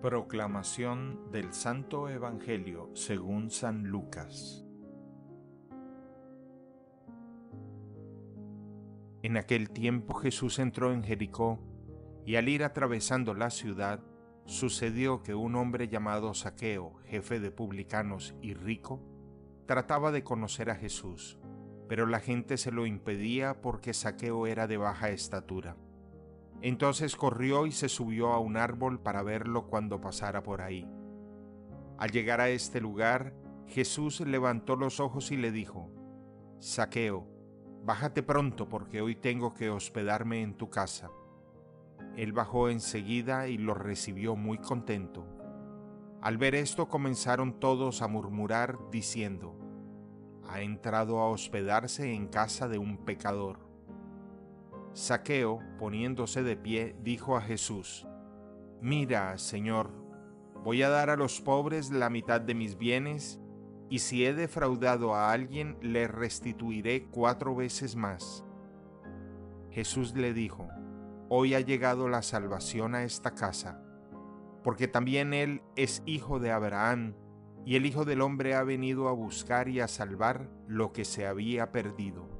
Proclamación del Santo Evangelio según San Lucas En aquel tiempo Jesús entró en Jericó, y al ir atravesando la ciudad, sucedió que un hombre llamado Saqueo, jefe de publicanos y rico, trataba de conocer a Jesús, pero la gente se lo impedía porque Saqueo era de baja estatura. Entonces corrió y se subió a un árbol para verlo cuando pasara por ahí. Al llegar a este lugar, Jesús levantó los ojos y le dijo, Saqueo, bájate pronto porque hoy tengo que hospedarme en tu casa. Él bajó enseguida y lo recibió muy contento. Al ver esto comenzaron todos a murmurar diciendo, ha entrado a hospedarse en casa de un pecador. Saqueo, poniéndose de pie, dijo a Jesús, Mira, Señor, voy a dar a los pobres la mitad de mis bienes, y si he defraudado a alguien, le restituiré cuatro veces más. Jesús le dijo, Hoy ha llegado la salvación a esta casa, porque también él es hijo de Abraham, y el Hijo del Hombre ha venido a buscar y a salvar lo que se había perdido.